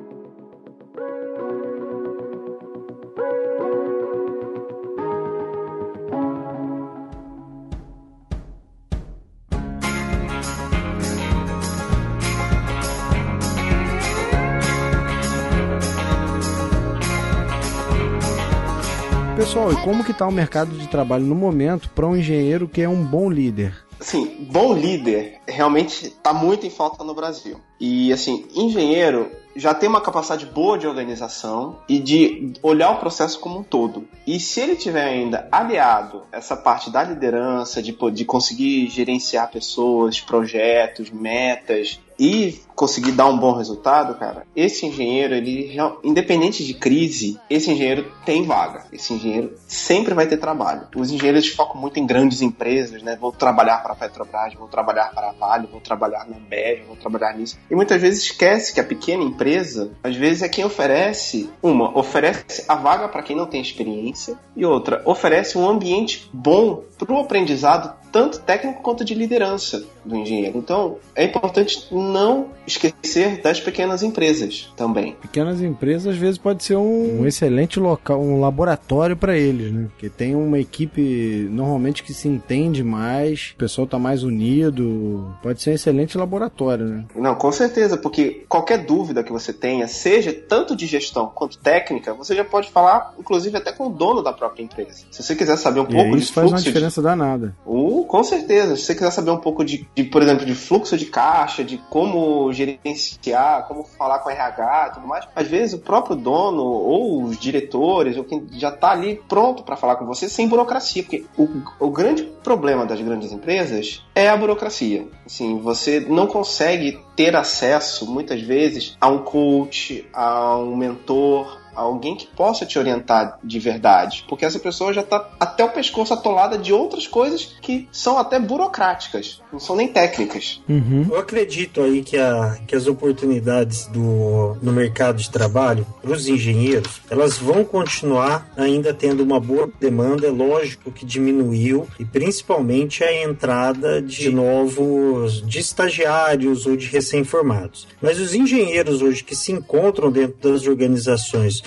Como que está o mercado de trabalho no momento para um engenheiro que é um bom líder? Sim, bom líder realmente está muito em falta no Brasil. E assim, engenheiro já tem uma capacidade boa de organização e de olhar o processo como um todo. E se ele tiver ainda aliado essa parte da liderança, de, de conseguir gerenciar pessoas, projetos, metas, e conseguir dar um bom resultado, cara, esse engenheiro, ele, independente de crise, esse engenheiro tem vaga. Esse engenheiro sempre vai ter trabalho. Os engenheiros focam muito em grandes empresas, né? Vou trabalhar para a Petrobras, vou trabalhar para a Vale, vou trabalhar na Ambev, vou trabalhar nisso. E muitas vezes esquece que a pequena empresa, às vezes é quem oferece, uma, oferece a vaga para quem não tem experiência, e outra, oferece um ambiente bom para o aprendizado tanto técnico quanto de liderança do engenheiro. Então, é importante não esquecer das pequenas empresas também. Pequenas empresas, às vezes, pode ser um, um excelente local, um laboratório para eles, né? Porque tem uma equipe, normalmente, que se entende mais, o pessoal está mais unido, pode ser um excelente laboratório, né? Não, com certeza, porque qualquer dúvida que você tenha, seja tanto de gestão quanto técnica, você já pode falar, inclusive, até com o dono da própria empresa. Se você quiser saber um e pouco isso faz uma diferença de... danada. O com certeza. Se você quiser saber um pouco de, de, por exemplo, de fluxo de caixa, de como gerenciar, como falar com RH e tudo mais, às vezes o próprio dono ou os diretores ou quem já está ali pronto para falar com você sem burocracia, porque o, o grande problema das grandes empresas é a burocracia. Assim, você não consegue ter acesso muitas vezes a um coach, a um mentor, alguém que possa te orientar de verdade, porque essa pessoa já está até o pescoço atolada de outras coisas que são até burocráticas, não são nem técnicas. Uhum. Eu acredito aí que, a, que as oportunidades do, no mercado de trabalho para os engenheiros, elas vão continuar ainda tendo uma boa demanda, é lógico que diminuiu, e principalmente a entrada de novos, de estagiários ou de recém-formados. Mas os engenheiros hoje que se encontram dentro das organizações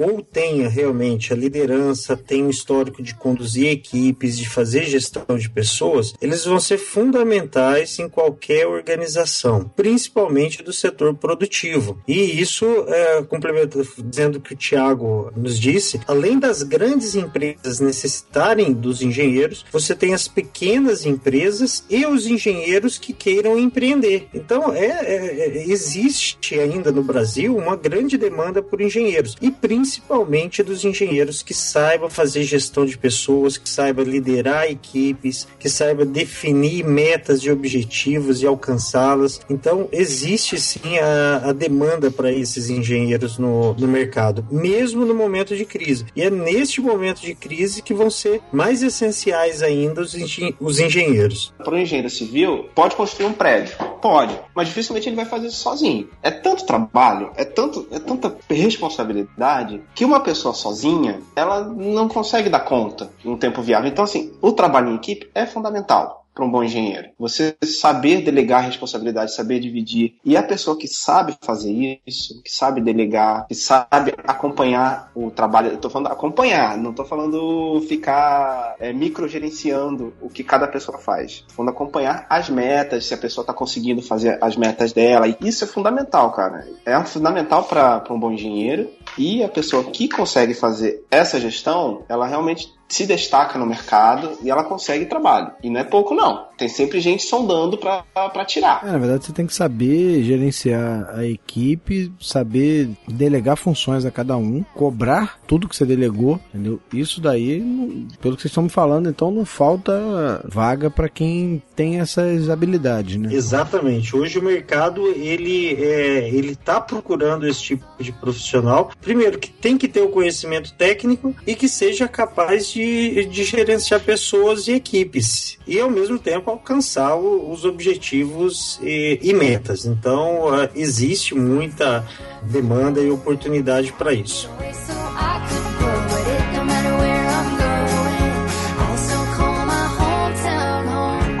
ou tenha realmente a liderança, tem um histórico de conduzir equipes, de fazer gestão de pessoas, eles vão ser fundamentais em qualquer organização, principalmente do setor produtivo. E isso, é, complementa dizendo que o Tiago nos disse, além das grandes empresas necessitarem dos engenheiros, você tem as pequenas empresas e os engenheiros que queiram empreender. Então, é, é, é existe ainda no Brasil uma grande demanda por engenheiros. E e principalmente dos engenheiros que saibam fazer gestão de pessoas, que saibam liderar equipes, que saibam definir metas e objetivos e alcançá-las. Então, existe sim a, a demanda para esses engenheiros no, no mercado, mesmo no momento de crise. E é neste momento de crise que vão ser mais essenciais ainda os, engen os engenheiros. Para o engenheiro civil, pode construir um prédio? Pode, mas dificilmente ele vai fazer isso sozinho. É tanto trabalho, é, tanto, é tanta responsabilidade que uma pessoa sozinha, ela não consegue dar conta em um tempo viável. Então, assim, o trabalho em equipe é fundamental para um bom engenheiro. Você saber delegar responsabilidade, saber dividir. E a pessoa que sabe fazer isso, que sabe delegar, que sabe acompanhar o trabalho. Eu estou falando acompanhar, não estou falando ficar é, microgerenciando o que cada pessoa faz. Estou falando acompanhar as metas, se a pessoa está conseguindo fazer as metas dela. E isso é fundamental, cara. É fundamental para um bom engenheiro. E a pessoa que consegue fazer essa gestão, ela realmente se destaca no mercado e ela consegue trabalho. E não é pouco, não. Tem sempre gente sondando para tirar. É, na verdade, você tem que saber gerenciar a equipe, saber delegar funções a cada um, cobrar tudo que você delegou, entendeu? Isso daí, pelo que vocês estão me falando, então não falta vaga para quem tem essas habilidades, né? Exatamente. Hoje o mercado, ele é, ele tá procurando esse tipo de profissional. Primeiro, que tem que ter o conhecimento técnico e que seja capaz de de, de gerenciar pessoas e equipes e ao mesmo tempo alcançar o, os objetivos e, e metas. Então uh, existe muita demanda e oportunidade para isso.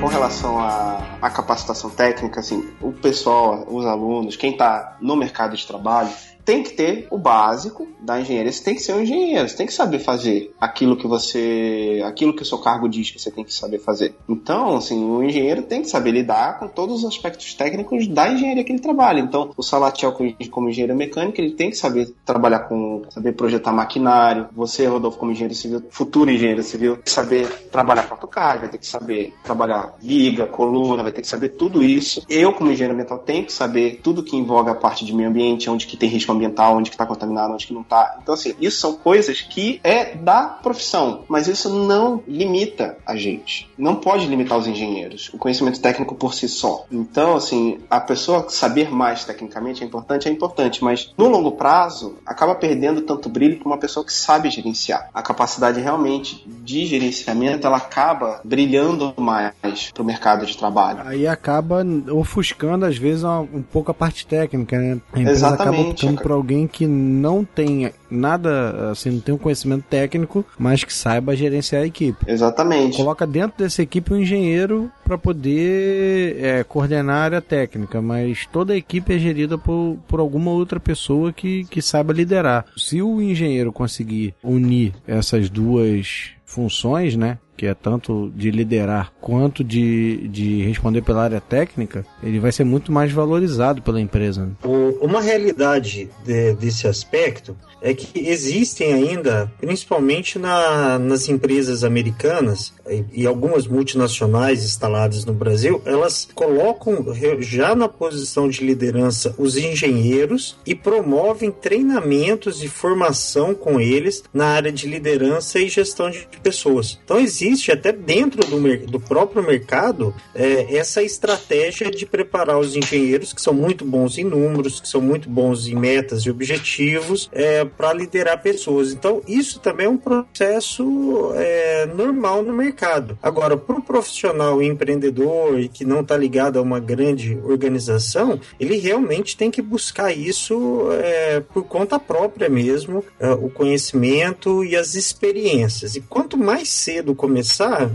Com relação à, à capacitação técnica, assim, o pessoal, os alunos, quem está no mercado de trabalho, tem que ter o básico da engenharia. Você tem que ser um engenheiro, você tem que saber fazer aquilo que você. aquilo que o seu cargo diz que você tem que saber fazer. Então, assim, o engenheiro tem que saber lidar com todos os aspectos técnicos da engenharia que ele trabalha. Então, o Salatiel, como engenheiro mecânico, ele tem que saber trabalhar com. saber projetar maquinário. Você, Rodolfo, como engenheiro civil, futuro engenheiro civil, saber trabalhar com AutoCAD, vai ter que saber trabalhar viga, coluna, vai ter que saber tudo isso. Eu, como engenheiro ambiental, tenho que saber tudo que envolve a parte de meio ambiente, onde que tem risco ambiental, onde que está contaminado, onde que não está. Então, assim, isso são coisas que é da profissão, mas isso não limita a gente. Não pode limitar os engenheiros, o conhecimento técnico por si só. Então, assim, a pessoa saber mais tecnicamente é importante, é importante, mas no longo prazo acaba perdendo tanto brilho para uma pessoa que sabe gerenciar. A capacidade realmente de gerenciamento ela acaba brilhando mais para o mercado de trabalho. Aí acaba ofuscando às vezes um pouco a parte técnica, né? A Exatamente. acaba optando por alguém que não tem nada, assim, não tem um conhecimento técnico, mas que saiba gerenciar a equipe. Exatamente. Coloca dentro dessa equipe um engenheiro para poder é, coordenar a área técnica, mas toda a equipe é gerida por, por alguma outra pessoa que, que saiba liderar. Se o engenheiro conseguir unir essas duas funções, né? Que é tanto de liderar quanto de, de responder pela área técnica, ele vai ser muito mais valorizado pela empresa. Né? Uma realidade de, desse aspecto é que existem ainda, principalmente na, nas empresas americanas e, e, algumas multinacionais instaladas no Brasil, elas colocam já na posição de liderança os engenheiros e promovem treinamentos e formação com eles na área de liderança e gestão de pessoas. Então existe até dentro do, do próprio mercado é, essa estratégia de preparar os engenheiros que são muito bons em números, que são muito bons em metas e objetivos, é, para liderar pessoas. Então, isso também é um processo é, normal no mercado. Agora, para o profissional empreendedor e que não está ligado a uma grande organização, ele realmente tem que buscar isso é, por conta própria mesmo, é, o conhecimento e as experiências. E quanto mais cedo começar,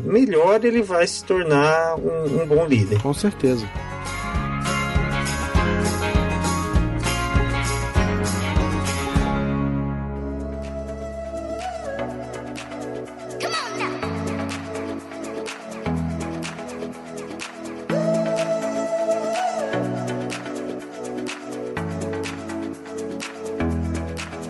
melhor ele vai se tornar um, um bom líder. Com certeza.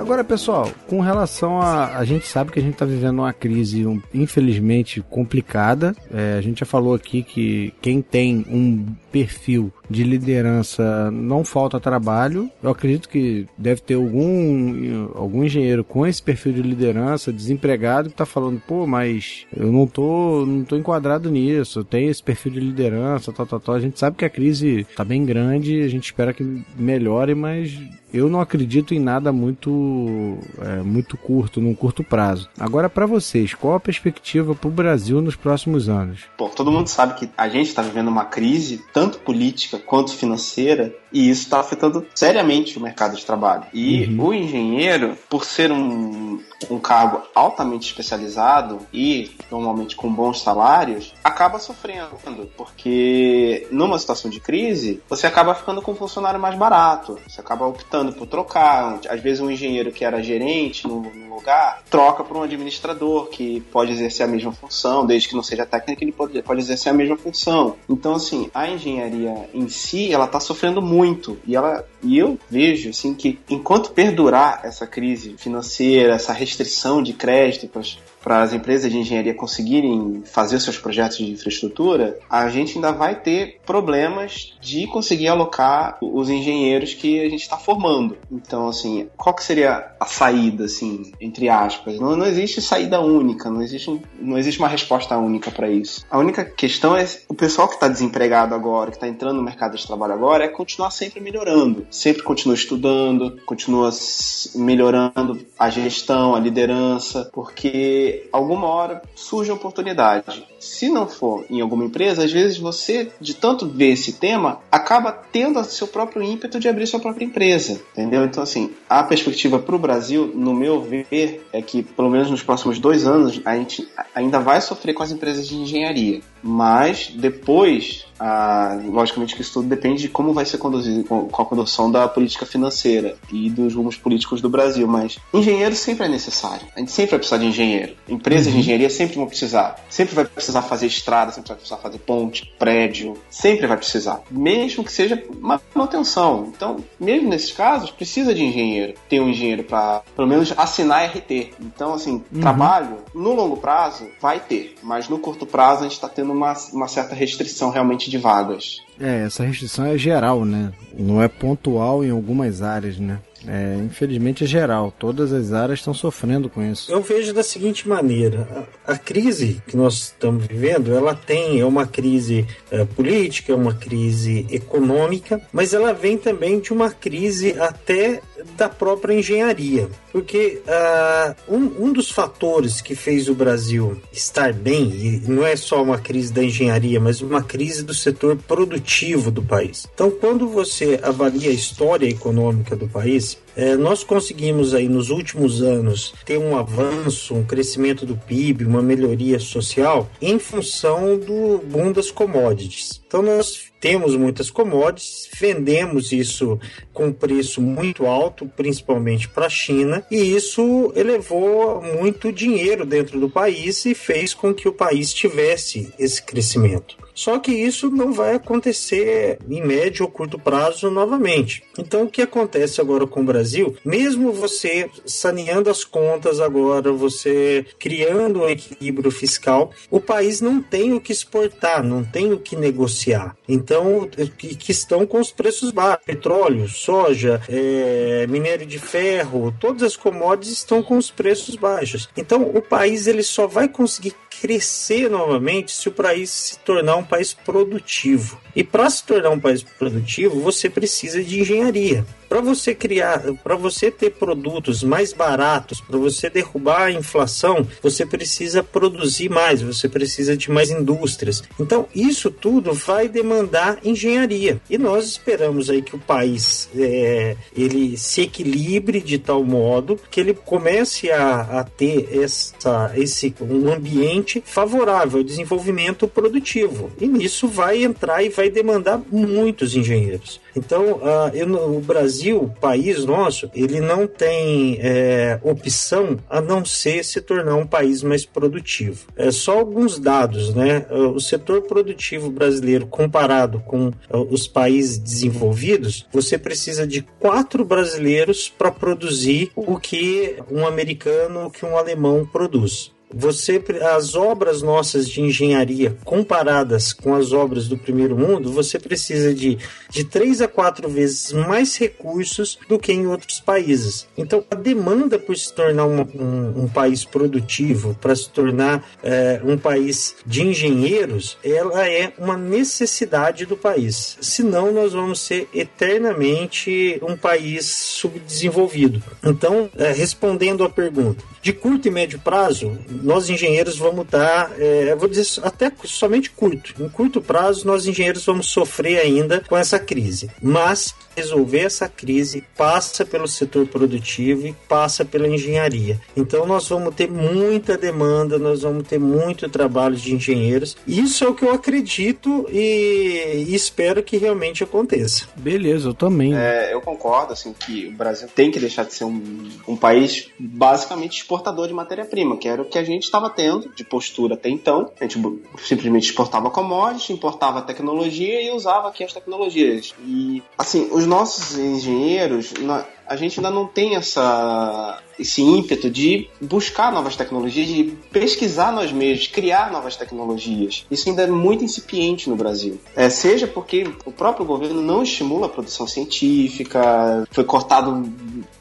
Agora, pessoal, com relação a. A gente sabe que a gente está vivendo uma crise, um, infelizmente, complicada. É, a gente já falou aqui que quem tem um perfil de liderança não falta trabalho. Eu acredito que deve ter algum, algum engenheiro com esse perfil de liderança, desempregado, que está falando, pô, mas eu não tô, não tô enquadrado nisso, eu tenho esse perfil de liderança, tal, tal, tal. A gente sabe que a crise está bem grande, a gente espera que melhore, mas eu não acredito em nada muito é, muito curto, num curto prazo. Agora, para vocês, qual a perspectiva para o Brasil nos próximos anos? Bom, todo mundo sabe que a gente está vivendo uma crise, tanto política quanto financeira, e isso está afetando seriamente o mercado de trabalho. E uhum. o engenheiro, por ser um, um cargo altamente especializado e normalmente com bons salários, acaba sofrendo, porque numa situação de crise, você acaba ficando com um funcionário mais barato, você acaba optando por trocar. Às vezes, um engenheiro que era gerente no, no lugar troca por um administrador que pode exercer a mesma função, desde que não seja técnico, ele pode, pode exercer a mesma função. Então, assim, a engenharia em si, ela está sofrendo muito muito. E, ela, e eu vejo assim que enquanto perdurar essa crise financeira, essa restrição de crédito as empresas de engenharia conseguirem fazer seus projetos de infraestrutura, a gente ainda vai ter problemas de conseguir alocar os engenheiros que a gente está formando. Então, assim, qual que seria a saída, assim, entre aspas? Não, não existe saída única, não existe, não existe uma resposta única para isso. A única questão é o pessoal que está desempregado agora, que está entrando no mercado de trabalho agora, é continuar sempre melhorando, sempre continua estudando, continua melhorando a gestão, a liderança, porque alguma hora surge a oportunidade. Se não for em alguma empresa, às vezes você, de tanto ver esse tema, acaba tendo seu próprio ímpeto de abrir sua própria empresa, entendeu? Então, assim, a perspectiva para o Brasil, no meu ver, é que pelo menos nos próximos dois anos a gente ainda vai sofrer com as empresas de engenharia, mas depois ah, logicamente que isso tudo depende de como vai ser conduzido com, a condução da política financeira e dos rumos políticos do Brasil, mas engenheiro sempre é necessário. A gente sempre vai precisar de engenheiro. Empresas uhum. de engenharia sempre vão precisar. Sempre vai precisar fazer estrada, sempre vai precisar fazer ponte, prédio, sempre vai precisar. Mesmo que seja manutenção. Então, mesmo nesses casos, precisa de engenheiro. Tem um engenheiro para, pelo menos, assinar RT. Então, assim, uhum. trabalho, no longo prazo, vai ter. Mas no curto prazo, a gente está tendo uma, uma certa restrição realmente de vagas. É, essa restrição é geral, né? Não é pontual em algumas áreas, né? É, infelizmente é geral, todas as áreas estão sofrendo com isso. Eu vejo da seguinte maneira: a, a crise que nós estamos vivendo, ela tem é uma crise é, política, é uma crise econômica, mas ela vem também de uma crise até da própria engenharia, porque uh, um, um dos fatores que fez o Brasil estar bem e não é só uma crise da engenharia, mas uma crise do setor produtivo do país. Então, quando você avalia a história econômica do país, é, nós conseguimos aí nos últimos anos ter um avanço, um crescimento do PIB, uma melhoria social em função do boom das commodities. Então nós temos muitas commodities, vendemos isso com preço muito alto, principalmente para a China, e isso elevou muito dinheiro dentro do país e fez com que o país tivesse esse crescimento. Só que isso não vai acontecer em médio ou curto prazo novamente. Então, o que acontece agora com o Brasil? Mesmo você saneando as contas agora, você criando um equilíbrio fiscal, o país não tem o que exportar, não tem o que negociar. Então, que estão com os preços baixos: petróleo, soja, é, minério de ferro, todas as commodities estão com os preços baixos. Então, o país ele só vai conseguir crescer novamente se o país se tornar um país produtivo. E para se tornar um país produtivo, você precisa de engenharia. Para você criar, para você ter produtos mais baratos, para você derrubar a inflação, você precisa produzir mais, você precisa de mais indústrias. Então, isso tudo vai demandar engenharia. E nós esperamos aí que o país é, ele se equilibre de tal modo que ele comece a, a ter essa, esse um ambiente favorável ao desenvolvimento produtivo. E nisso vai entrar e vai demandar muitos engenheiros. Então, uh, eu, o Brasil, país nosso, ele não tem é, opção a não ser se tornar um país mais produtivo. É só alguns dados, né? O setor produtivo brasileiro comparado com os países desenvolvidos, você precisa de quatro brasileiros para produzir o que um americano, o que um alemão produz você as obras nossas de engenharia comparadas com as obras do primeiro mundo, você precisa de de três a quatro vezes mais recursos do que em outros países. Então, a demanda por se tornar um, um, um país produtivo, para se tornar é, um país de engenheiros, ela é uma necessidade do país. Senão, nós vamos ser eternamente um país subdesenvolvido. Então, é, respondendo à pergunta, de curto e médio prazo, nós engenheiros vamos dar, é, vou dizer até somente curto. Em curto prazo, nós engenheiros vamos sofrer ainda com essa crise. Mas resolver essa crise passa pelo setor produtivo e passa pela engenharia. Então nós vamos ter muita demanda, nós vamos ter muito trabalho de engenheiros. Isso é o que eu acredito e, e espero que realmente aconteça. Beleza, eu também. É, eu concordo assim que o Brasil tem que deixar de ser um, um país basicamente exportador de matéria-prima, que era o que a gente estava tendo de postura até então. A gente simplesmente exportava commodities, importava tecnologia e usava aqui as tecnologias. E assim, os nossos engenheiros, a gente ainda não tem essa, esse ímpeto de buscar novas tecnologias, de pesquisar nós mesmos, criar novas tecnologias. Isso ainda é muito incipiente no Brasil. É, seja porque o próprio governo não estimula a produção científica, foi cortado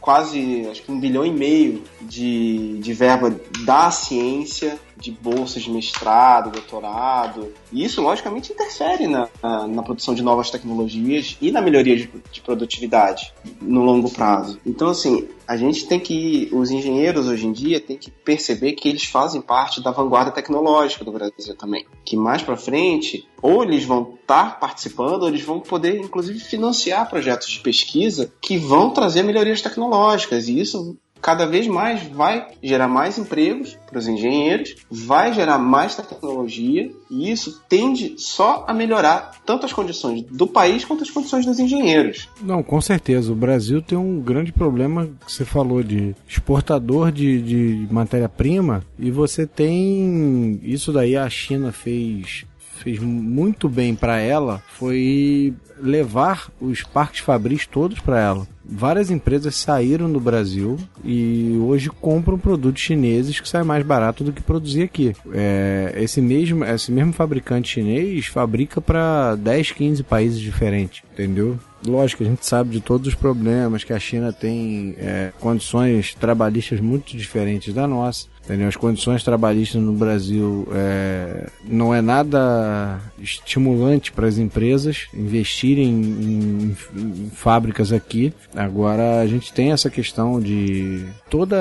quase acho que um bilhão e meio de, de verba da ciência de bolsas de mestrado, doutorado. E isso, logicamente, interfere na, na, produção de novas tecnologias e na melhoria de, de, produtividade no longo prazo. Então, assim, a gente tem que, os engenheiros hoje em dia, tem que perceber que eles fazem parte da vanguarda tecnológica do Brasil também. Que mais para frente, ou eles vão estar tá participando, ou eles vão poder, inclusive, financiar projetos de pesquisa que vão trazer melhorias tecnológicas. E isso cada vez mais vai gerar mais empregos para os engenheiros, vai gerar mais tecnologia e isso tende só a melhorar tanto as condições do país quanto as condições dos engenheiros. Não, com certeza. O Brasil tem um grande problema que você falou de exportador de, de matéria-prima e você tem isso daí a China fez fez muito bem para ela foi levar os parques fabris todos para ela. Várias empresas saíram do Brasil e hoje compram produtos chineses que saem mais barato do que produzir aqui. É, esse, mesmo, esse mesmo fabricante chinês fabrica para 10, 15 países diferentes, entendeu? Lógico, a gente sabe de todos os problemas que a China tem é, condições trabalhistas muito diferentes da nossa. Entendeu? As condições trabalhistas no Brasil é, não é nada estimulante para as empresas investirem em, em, em, fábricas aqui. Agora a gente tem essa questão de todo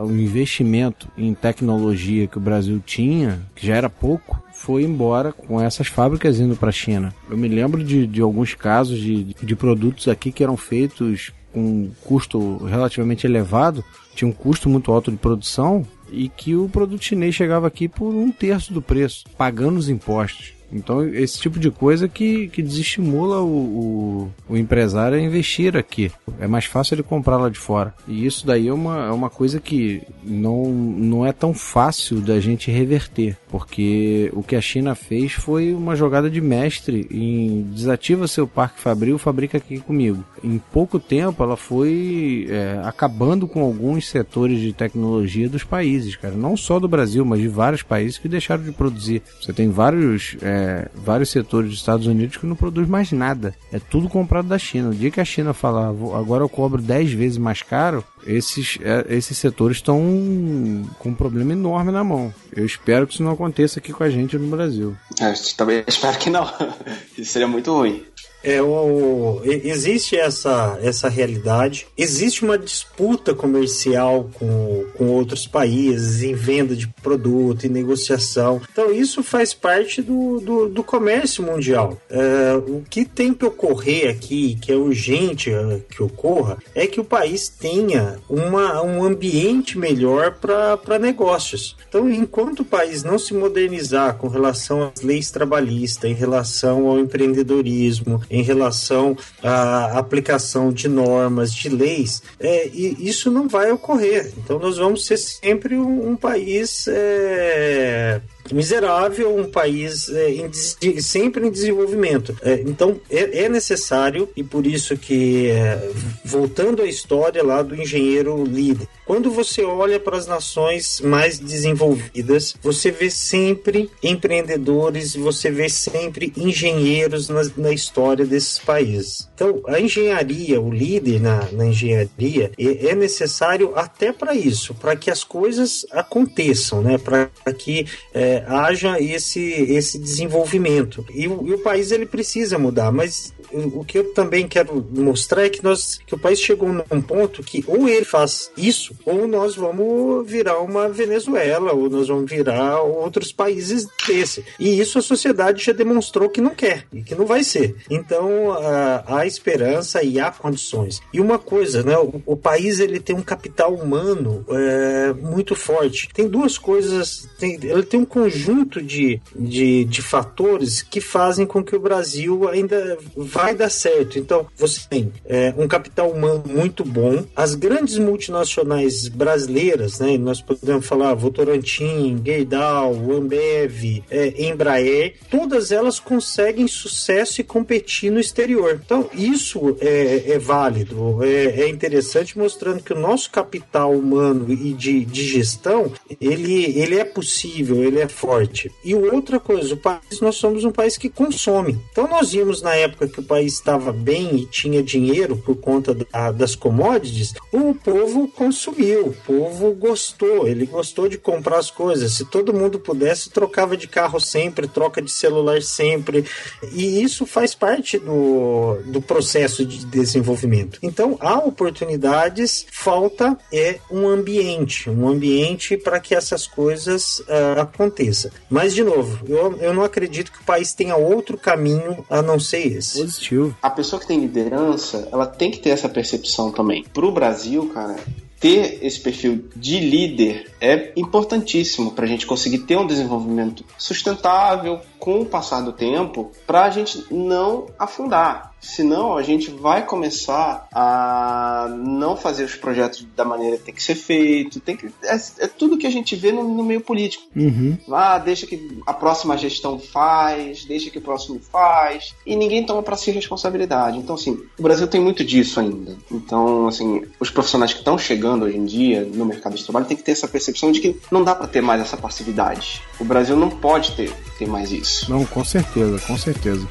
o investimento em tecnologia que o Brasil tinha, que já era pouco, foi embora com essas fábricas indo para a China. Eu me lembro de, de alguns casos de, de produtos aqui que eram feitos com um custo relativamente elevado, tinha um custo muito alto de produção e que o produto chinês chegava aqui por um terço do preço, pagando os impostos. Então, esse tipo de coisa que, que desestimula o, o, o, empresário a investir aqui. É mais fácil ele comprar lá de fora. E isso daí é uma, é uma coisa que não, não é tão fácil da gente reverter. Porque o que a China fez foi uma jogada de mestre em desativa seu parque fabril, fabrica aqui comigo. Em pouco tempo, ela foi é, acabando com alguns setores de tecnologia dos países, cara. Não só do Brasil, mas de vários países que deixaram de produzir. Você tem vários. É, vários setores dos Estados Unidos que não produz mais nada. É tudo comprado da China. O dia que a China falar, agora eu cobro 10 vezes mais caro, esses, é, esses setores estão com um problema enorme na mão. Eu espero que isso não aconteça aqui com a gente no Brasil. É, também espero que não. Isso seria muito ruim. É, o, existe essa, essa realidade, existe uma disputa comercial com, com outros países em venda de produto, em negociação. Então, isso faz parte do, do, do comércio mundial. É, o que tem que ocorrer aqui, que é urgente é, que ocorra, é que o país tenha uma, um ambiente melhor para negócios. Então, enquanto o país não se modernizar com relação às leis trabalhistas, em relação ao empreendedorismo, em relação à aplicação de normas, de leis, é, e isso não vai ocorrer. Então nós vamos ser sempre um, um país é, miserável, um país é, em, sempre em desenvolvimento. É, então é, é, necessário, e por isso que, é, voltando à história lá do engenheiro líder, quando você olha para as nações mais desenvolvidas, você vê sempre empreendedores, você vê sempre engenheiros na, na história desses países. Então, a engenharia, o líder na, na engenharia, é, é necessário até para isso, para que as coisas aconteçam, né? para que é, haja esse, esse desenvolvimento. E, e o país ele precisa mudar, mas o que eu também quero mostrar é que nós que o país chegou num ponto que ou ele faz isso ou nós vamos virar uma Venezuela ou nós vamos virar outros países desse. E isso a sociedade já demonstrou que não quer e que não vai ser. Então há esperança e há condições. E uma coisa né o, o país ele tem um capital humano é, muito forte. Tem duas coisas tem, ele tem um conjunto de, de, de fatores que fazem com que o Brasil ainda vai dar certo. Então, você tem é, um capital humano muito bom, as grandes multinacionais brasileiras, né? Nós podemos falar Votorantim, Gerdau, Ambev, é, Embraer, todas elas conseguem sucesso e competir no exterior. Então, isso é, é válido, é, é, interessante, mostrando que o nosso capital humano e de, de gestão, ele, ele é possível, ele é forte. E outra coisa, o país, nós somos um país que consome. Então, nós vimos na época que o país estava bem e tinha dinheiro por conta da, das commodities, o povo consumiu, o povo gostou, ele gostou de comprar as coisas. Se todo mundo pudesse, trocava de carro sempre, troca de celular sempre, e isso faz parte do, do processo de desenvolvimento. Então, há oportunidades, falta é um ambiente, um ambiente para que essas coisas uh, aconteçam. Mas, de novo, eu, eu não acredito que o país tenha outro caminho a não ser esse positivo. A pessoa que tem liderança, ela tem que ter essa percepção também. Pro Brasil, cara, ter esse perfil de líder é importantíssimo para a gente conseguir ter um desenvolvimento sustentável com o passar do tempo, para a gente não afundar. Senão a gente vai começar a não fazer os projetos da maneira que tem que ser feito. Tem que, é, é tudo que a gente vê no, no meio político. Uhum. Ah, deixa que a próxima gestão faz, deixa que o próximo faz, e ninguém toma para si responsabilidade. Então, assim, o Brasil tem muito disso ainda. Então, assim, os profissionais que estão chegando hoje em dia no mercado de trabalho têm que ter essa percepção de que não dá para ter mais essa passividade. O Brasil não pode ter, ter mais isso. Não, com certeza, com certeza.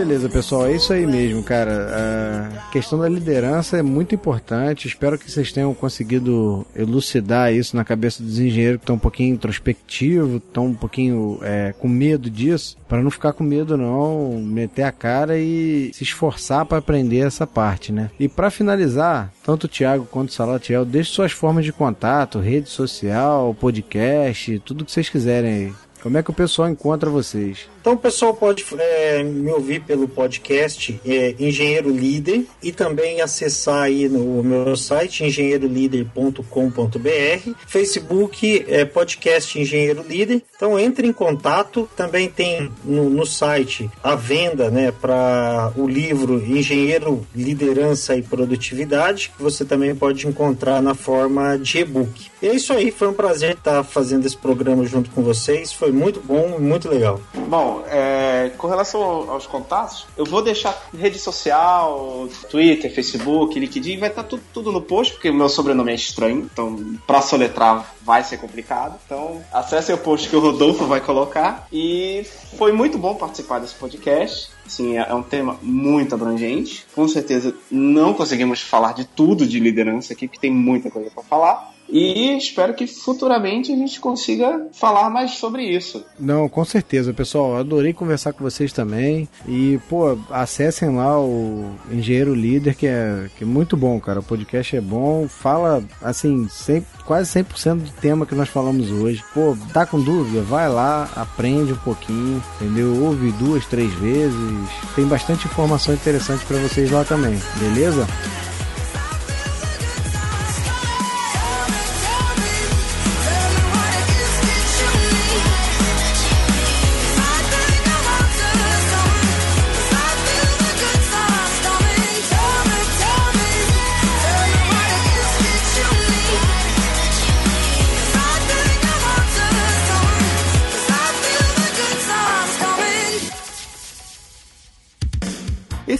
Beleza, pessoal. É isso aí mesmo, cara. A questão da liderança é muito importante. Espero que vocês tenham conseguido elucidar isso na cabeça dos engenheiros que estão um pouquinho introspectivos, estão um pouquinho é, com medo disso. Para não ficar com medo, não, meter a cara e se esforçar para aprender essa parte, né? E para finalizar, tanto o Thiago quanto o Salatiel, deixe suas formas de contato, rede social, podcast, tudo que vocês quiserem aí. Como é que o pessoal encontra vocês? Então o pessoal pode é, me ouvir pelo podcast é, Engenheiro Líder e também acessar aí no meu site engenheirolíder.com.br, Facebook é, podcast Engenheiro Líder. Então entre em contato. Também tem no, no site a venda, né, para o livro Engenheiro Liderança e Produtividade, que você também pode encontrar na forma de e-book. E é isso aí. Foi um prazer estar fazendo esse programa junto com vocês. Foi muito bom, muito legal. Bom, é, com relação aos contatos, eu vou deixar rede social, Twitter, Facebook, LinkedIn, vai estar tá tudo, tudo no post, porque o meu sobrenome é estranho, então pra soletrar vai ser complicado. Então, acesse o post que o Rodolfo vai colocar. E foi muito bom participar desse podcast. Sim, é um tema muito abrangente. Com certeza não conseguimos falar de tudo de liderança aqui, porque tem muita coisa para falar. E espero que futuramente a gente consiga falar mais sobre isso. Não, com certeza, pessoal. Adorei conversar com vocês também. E, pô, acessem lá o Engenheiro Líder, que é, que é muito bom, cara. O podcast é bom. Fala, assim, 100, quase 100% do tema que nós falamos hoje. Pô, tá com dúvida? Vai lá, aprende um pouquinho, entendeu? Ouve duas, três vezes. Tem bastante informação interessante para vocês lá também, beleza?